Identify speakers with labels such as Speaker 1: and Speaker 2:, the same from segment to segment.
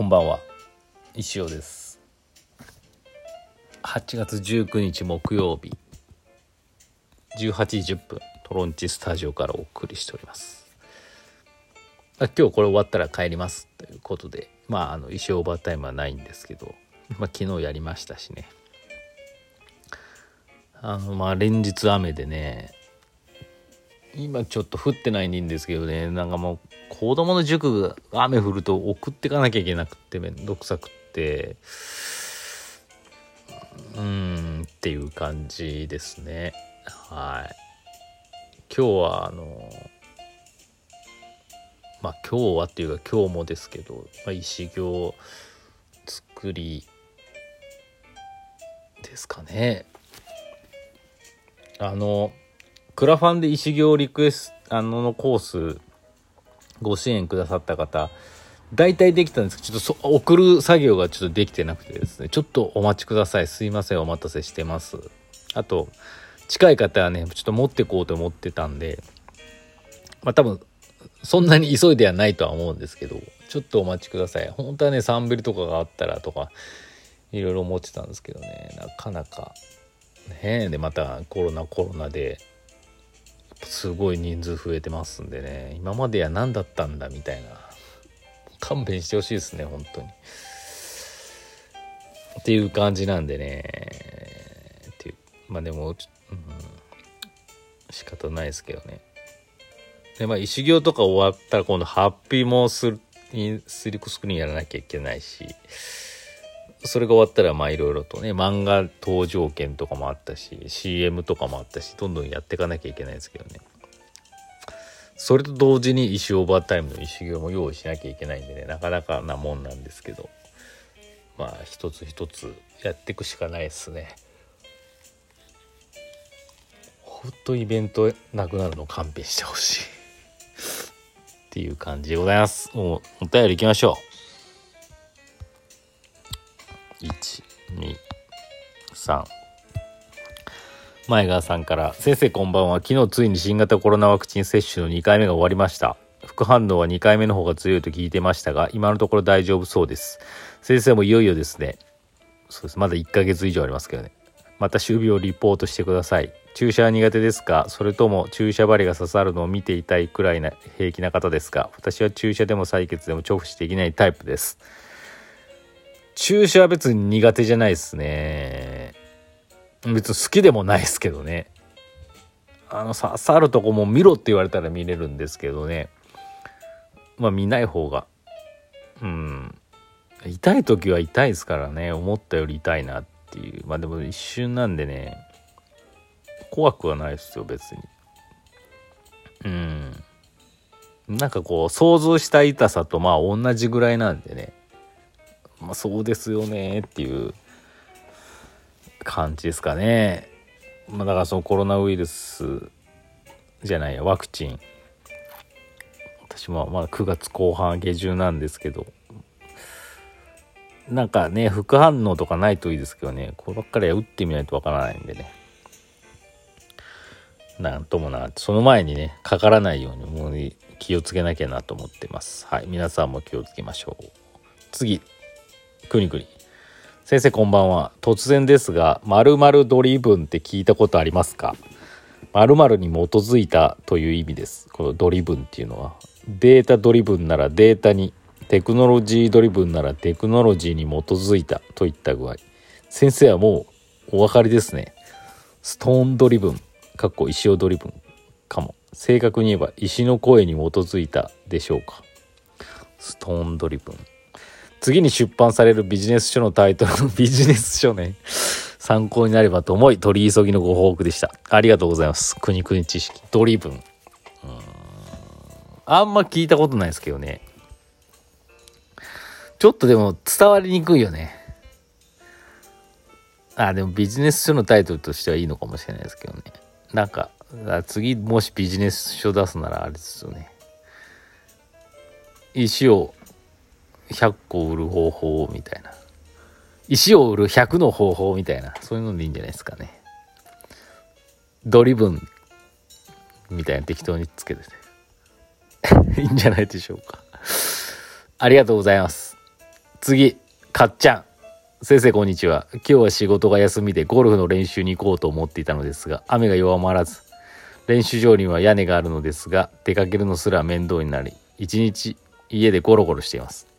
Speaker 1: こんばんは。石尾です。8月19日木曜日。18時10分トロンチスタジオからお送りしております。あ今日これ終わったら帰りますということでまああの石尾オーバータイムはないんですけど、まあ、昨日やりましたしね。あのまあ連日雨でね今ちょっと降ってないんですけどね。なんかもう子供の塾が雨降ると送ってかなきゃいけなくてめんどくさくって。うんっていう感じですね。はい。今日はあのまあ今日はっていうか今日もですけど、まあ、石行作りですかね。あのクラファンで石行リクエストあののコースご支援くださった方大体できたんですけどちょっと送る作業がちょっとできてなくてですね。ちょっとお待ちください。すいませんお待たせしてます。あと近い方はねちょっと持ってこうと思ってたんでまあ多分そんなに急いではないとは思うんですけどちょっとお待ちください。本当はねサンベルとかがあったらとかいろいろ思ってたんですけどね。なかなかねでまたコロナコロナですごい人数増えてますんでね。今までは何だったんだみたいな。勘弁してほしいですね本当に。っていう感じなんでね。っていう。まあでも、うん、仕方ないですけどね。でまあ石行とか終わったら今度ハッピーもするスリックスクリーンやらなきゃいけないし。それが終わったらまあいろいろとね漫画登場券とかもあったし CM とかもあったしどんどんやっていかなきゃいけないですけどね。それと同時に石オーバータイムの石行も用意しなきゃいけないんでねなかなかなもんなんですけど。まあ一つ一つやっていくしかないですね。ほんとイベントなくなるの勘弁してほしい。っていう感じでございます。もうお便り行きましょう。123前川さんから「先生こんばんは。昨日ついに新型コロナワクチン接種の2回目が終わりました。副反応は2回目の方が強いと聞いてましたが今のところ大丈夫そうです。先生もいよいよですね。そうです。まだ1ヶ月以上ありますけどね。また守備をリポートしてください。注射は苦手ですか？それとも注射針が刺さるのを見ていたいくらいな平気な方ですか？私は注射でも採血でも重視できないタイプです。注射は別に苦手じゃないですね。別に好きでもないですけどね。あの、刺さるとこも見ろって言われたら見れるんですけどね。まあ見ない方が。うん。痛い時は痛いですからね。思ったより痛いなっていう。まあでも一瞬なんでね。怖くはないですよ、別に。うん。なんかこう、想像した痛さとまあ同じぐらいなんでね。まあ、そうですよねっていう感じですかね。まあ、だからそのコロナウイルスじゃないやワクチン。私もまだ9月後半下旬なんですけど。なんかね副反応とかないといいですけどね。こればっかりは打ってみないとわからないんでね。なんともなその前にねかからないようにもう気をつけなきゃなと思ってます。はい皆さんも気をつけましょう。次。くにくに。先生こんばんは。突然ですが、〇〇ドリブンって聞いたことありますか？〇〇に基づいたという意味です。このドリブンっていうのは。データドリブンならデータに、テクノロジードリブンならテクノロジーに基づいたといった具合。先生はもうお分かりですね。ストーンドリブン、かっこ石尾ドリブンかも。正確に言えば石の声に基づいたでしょうか？ストーンドリブン。次に出版されるビジネス書のタイトルの ビジネス書ね、参考になればと思い、取り急ぎのご報告でした。ありがとうございます。国々知識。ドリブン。あんま聞いたことないですけどね。ちょっとでも伝わりにくいよね。あ、でもビジネス書のタイトルとしてはいいのかもしれないですけどね。なんか、次もしビジネス書出すならあれですよね。石を100個売る方法みたいな。石を売る100の方法みたいな。そういうのでいいんじゃないですかね。ドリブンみたいな適当につけてて。いいんじゃないでしょうか。ありがとうございます。次、かっちゃん。先生こんにちは。今日は仕事が休みでゴルフの練習に行こうと思っていたのですが、雨が弱まらず、練習場には屋根があるのですが、出かけるのすら面倒になり、一日家でゴロゴロしています。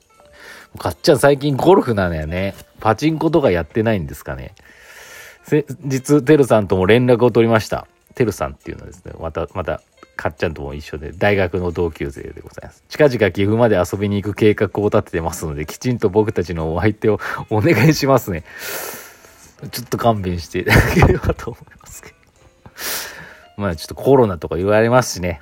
Speaker 1: かっちゃん最近ゴルフなのよね。パチンコとかやってないんですかね。先日、てるさんとも連絡を取りました。てるさんっていうのはですね、また、また、かっちゃんとも一緒で、大学の同級生でございます。近々岐阜まで遊びに行く計画を立ててますので、きちんと僕たちのお相手を お願いしますね。ちょっと勘弁していただければと思いますけど。まあちょっとコロナとか言われますしね。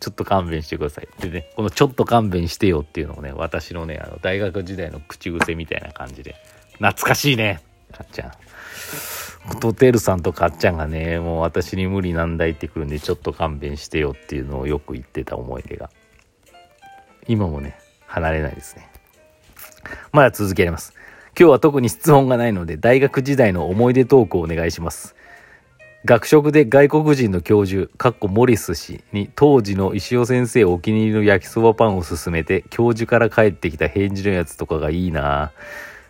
Speaker 1: ちょっと勘弁してください。でね、このちょっと勘弁してよっていうのもね、私のね、あの大学時代の口癖みたいな感じで、懐かしいね、かっちゃん。とてるさんとかっちゃんがね、もう私に無理難題ってくるんで、ちょっと勘弁してよっていうのをよく言ってた思い出が。今もね、離れないですね。まだ続けられます。今日は特に質問がないので、大学時代の思い出トークをお願いします。学食で外国人の教授、かっこモリス氏に当時の石尾先生お気に入りの焼きそばパンを勧めて、教授から帰ってきた返事のやつとかがいいな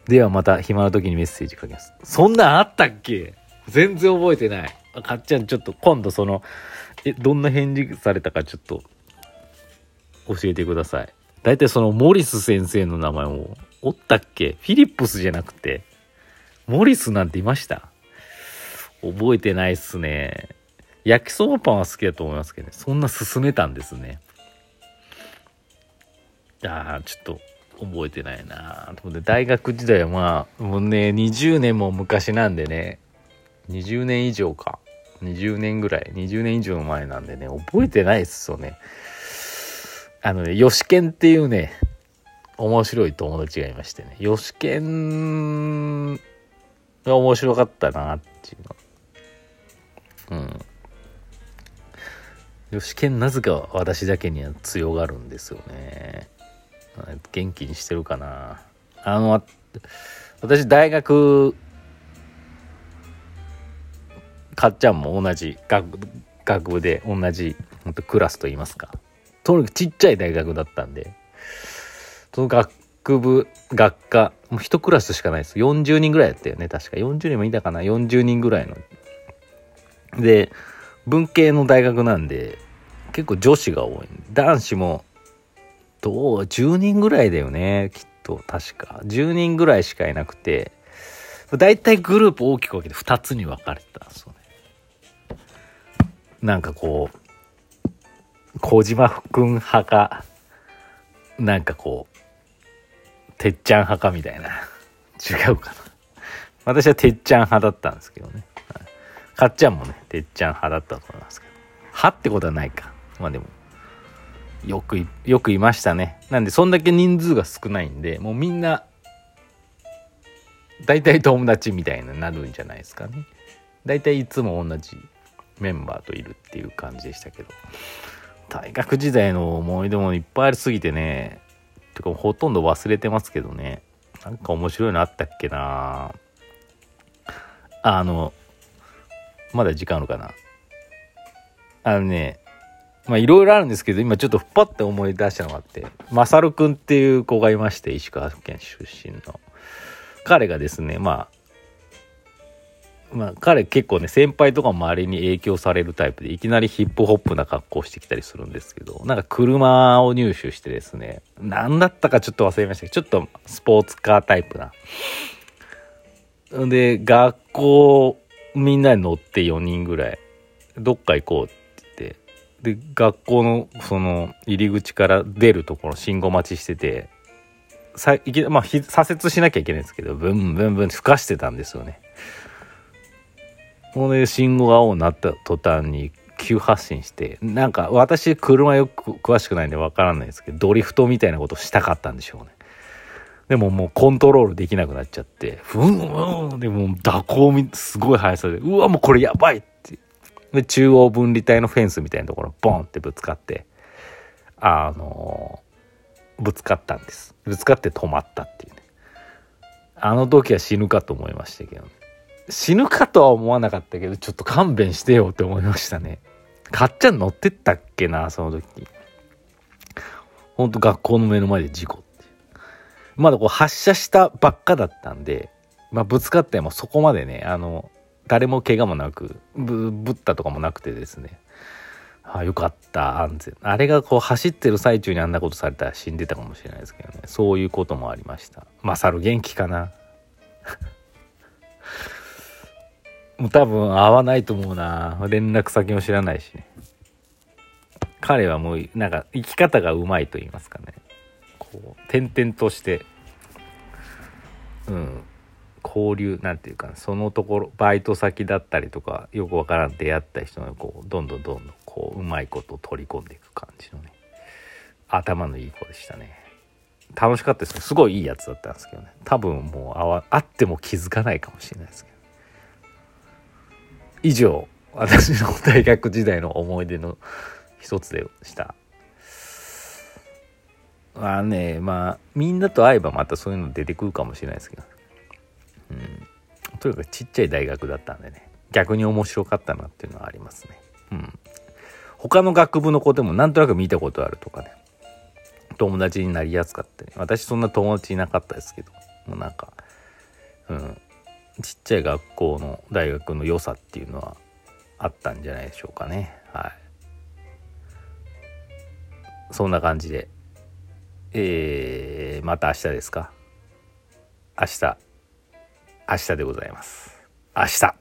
Speaker 1: ではまた暇な時にメッセージ書きます。そんなんあったっけ？全然覚えてない。かっちゃんちょっと今度その、え、どんな返事されたかちょっと教えてください。大体そのモリス先生の名前もおったっけ？フィリップスじゃなくて、モリスなんていました？覚えてないっすね。焼きそばパンは好きだと思いますけどね。そんな勧めたんですね。ああ、ちょっと覚えてないなと思って大学時代はまあ、もうね、20年も昔なんでね、20年以上か。20年ぐらい、20年以上前なんでね、覚えてないっすよね。あのね、ヨシケンっていうね、面白い友達がいましてね、ヨシケンが面白かったなっていうの。よしけんなぜか私だけには強がるんですよね。元気にしてるかな。あの、私大学、かっちゃんも同じ学学部で同じクラスといいますか。とにかくちっちゃい大学だったんで、その学部、学科、もう一クラスしかないです。40人ぐらいやったよね、確か。40人もいたかな ?40 人ぐらいので、文系の大学なんで、結構女子が多い。男子も、どう、10人ぐらいだよね、きっと、確か。10人ぐらいしかいなくて、だいたいグループ大きく分けて2つに分かれてたんですよね。なんかこう、小島くん派か、なんかこう、てっちゃん派かみたいな。違うかな。私はてっちゃん派だったんですけどね。かっちゃんもね、てっちゃん派だったと思いますけど。派ってことはないか。まあでも、よく、よくいましたね。なんで、そんだけ人数が少ないんで、もうみんな、大体友達みたいになるんじゃないですかね。大体いつも同じメンバーといるっていう感じでしたけど。大学時代の思い出もいっぱいありすぎてね、てかほとんど忘れてますけどね。なんか面白いのあったっけなあの、まだ時間あるかな？あのね、まあいろいろあるんですけど、今ちょっとパッて思い出したのがあって、まさるくんっていう子がいまして、石川県出身の。彼がですね、まあ、まあ彼結構ね、先輩とか周りに影響されるタイプで、いきなりヒップホップな格好してきたりするんですけど、なんか車を入手してですね、何だったかちょっと忘れましたけど、ちょっとスポーツカータイプな。んで、学校みんなで乗って4人ぐらい、どっか行こうって言って、で、学校のその入り口から出るところ信号待ちしてて、さいきまあ、左折しなきゃいけないんですけど、ブンブンブン吹かしてたんですよね。ほんで、信号が青になった途端に急発進して、なんか私車よく詳しくないんでわからないですけど、ドリフトみたいなことしたかったんでしょうね。でももうコントロールできなくなっちゃって、ふんふんでも蛇行、すごい速さで、うわ、もうこれやばいって。で、中央分離帯のフェンスみたいなところボンってぶつかって、あのー、ぶつかったんです。ぶつかって止まったっていうね。あの時は死ぬかと思いましたけど、ね、死ぬかとは思わなかったけど、ちょっと勘弁してよって思いましたね。かっちゃん乗ってったっけな、その時。ほんと学校の目の前で事故。まだこう発射したばっかだったんで、まあ、ぶつかってもそこまでねあの誰も怪我もなくぶぶったとかもなくてですね。あよかった安全。あれがこう走ってる最中にあんなことされたら死んでたかもしれないですけどね。そういうこともありました。マサル元気かな。もう多分会わないと思うな。連絡先も知らないしね。彼はもうなんか生き方がうまいと言いますかね。こう転々としてうん交流なんていうかそのところバイト先だったりとかよくわからん出会った人がこうどんどんどんどんこううまいこと取り込んでいく感じのね頭のいい子でしたね。楽しかったですすごいいいやつだったんですけどね。多分もう会わ会っても気づかないかもしれないですけど以上私の大学時代の思い出の一つでした。まあねまあみんなと会えばまたそういうの出てくるかもしれないですけど。うん。とにかくちっちゃい大学だったんでね。逆に面白かったなっていうのはありますね。うん。他の学部の子でもなんとなく見たことあるとかね。友達になりやすかったね私そんな友達いなかったですけど。もうなんかうん。ちっちゃい学校の大学の良さっていうのはあったんじゃないでしょうかね。はい。そんな感じで。えー、また明日ですか？明日明日でございます。明日。